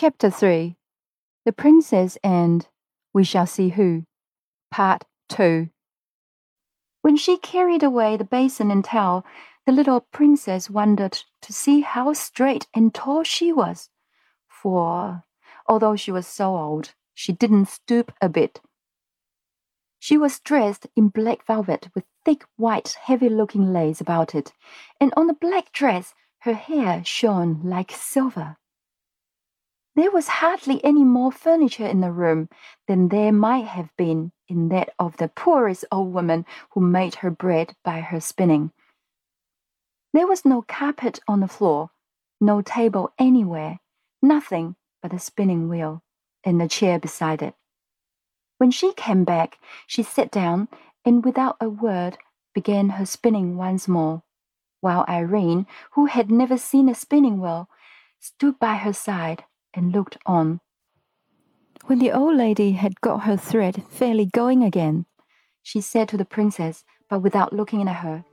Chapter 3 The Princess and We Shall See Who. Part 2 When she carried away the basin and towel, the little princess wondered to see how straight and tall she was. For, although she was so old, she didn't stoop a bit. She was dressed in black velvet with thick white heavy looking lace about it, and on the black dress her hair shone like silver. There was hardly any more furniture in the room than there might have been in that of the poorest old woman who made her bread by her spinning. There was no carpet on the floor, no table anywhere, nothing but a spinning wheel and the chair beside it. When she came back, she sat down and without a word began her spinning once more, while Irene, who had never seen a spinning wheel, stood by her side and looked on. When the old lady had got her thread fairly going again, she said to the princess, but without looking at her,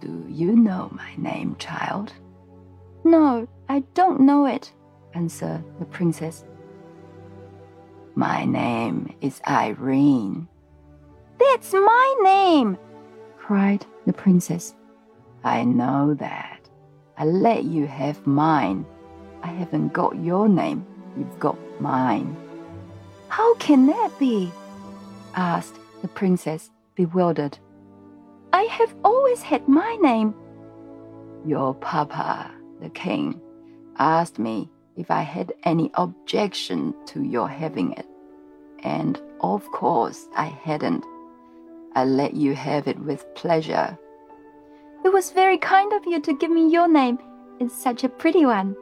Do you know my name, child? No, I don't know it, answered the princess. My name is Irene. That's my name, cried the princess. I know that. I let you have mine I haven't got your name. You've got mine. How can that be? asked the princess, bewildered. I have always had my name. Your papa, the king, asked me if I had any objection to your having it. And of course I hadn't. I let you have it with pleasure. It was very kind of you to give me your name. It's such a pretty one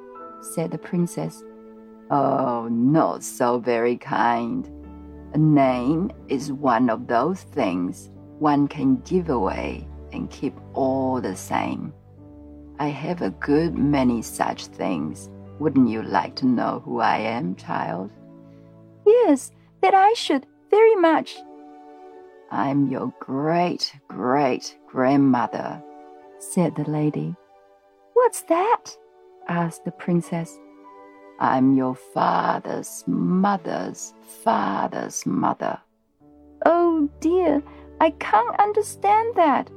said the princess. Oh, not so very kind. A name is one of those things one can give away and keep all the same. I have a good many such things. Wouldn't you like to know who I am, child? Yes, that I should very much. I'm your great great grandmother, said the lady. What's that? Asked the princess. I'm your father's mother's father's mother. Oh dear, I can't understand that,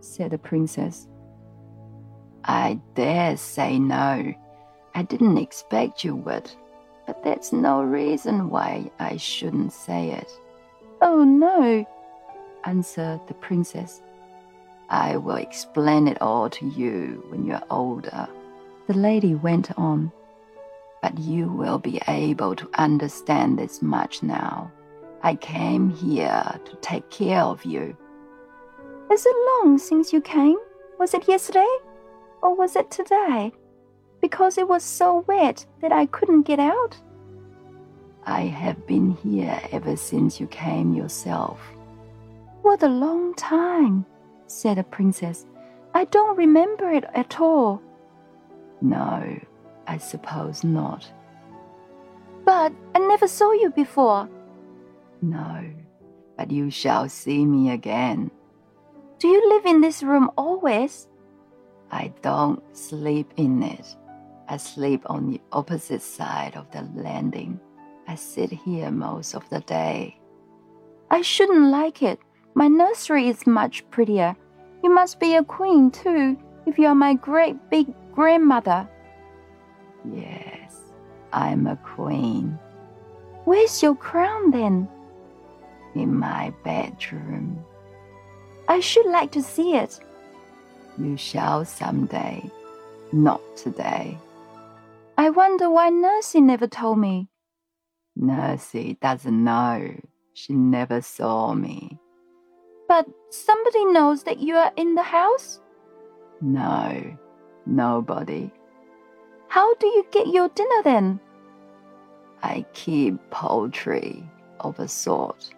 said the princess. I dare say no. I didn't expect you would, but that's no reason why I shouldn't say it. Oh no, answered the princess. I will explain it all to you when you're older. The lady went on. But you will be able to understand this much now. I came here to take care of you. Is it long since you came? Was it yesterday? Or was it today? Because it was so wet that I couldn't get out? I have been here ever since you came yourself. What a long time, said the princess. I don't remember it at all. No, I suppose not. But I never saw you before. No, but you shall see me again. Do you live in this room always? I don't sleep in it. I sleep on the opposite side of the landing. I sit here most of the day. I shouldn't like it. My nursery is much prettier. You must be a queen, too, if you are my great big grandmother. Yes, I'm a queen. Where's your crown then? In my bedroom. I should like to see it. You shall someday, not today. I wonder why Nursey never told me. Nursey doesn't know. She never saw me. But somebody knows that you are in the house? No, Nobody. How do you get your dinner then? I keep poultry of a sort.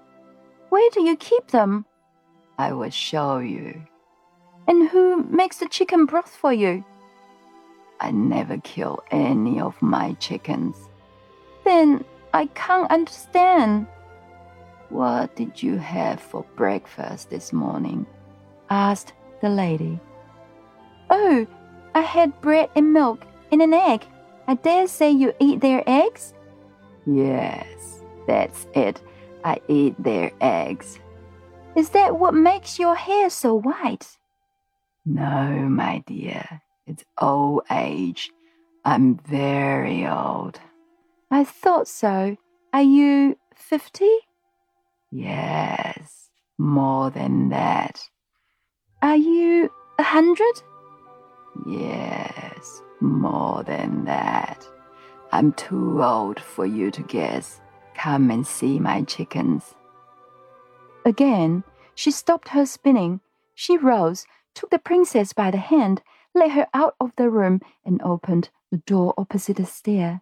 Where do you keep them? I will show you. And who makes the chicken broth for you? I never kill any of my chickens. Then I can't understand. What did you have for breakfast this morning? asked the lady. Oh, I had bread and milk and an egg, I dare say you eat their eggs? Yes, that's it. I eat their eggs. Is that what makes your hair so white? No, my dear, it's old age. I'm very old. I thought so. Are you fifty? Yes, more than that. Are you a hundred? Yes, more than that. I'm too old for you to guess. Come and see my chickens. Again, she stopped her spinning. She rose, took the princess by the hand, led her out of the room, and opened the door opposite the stair.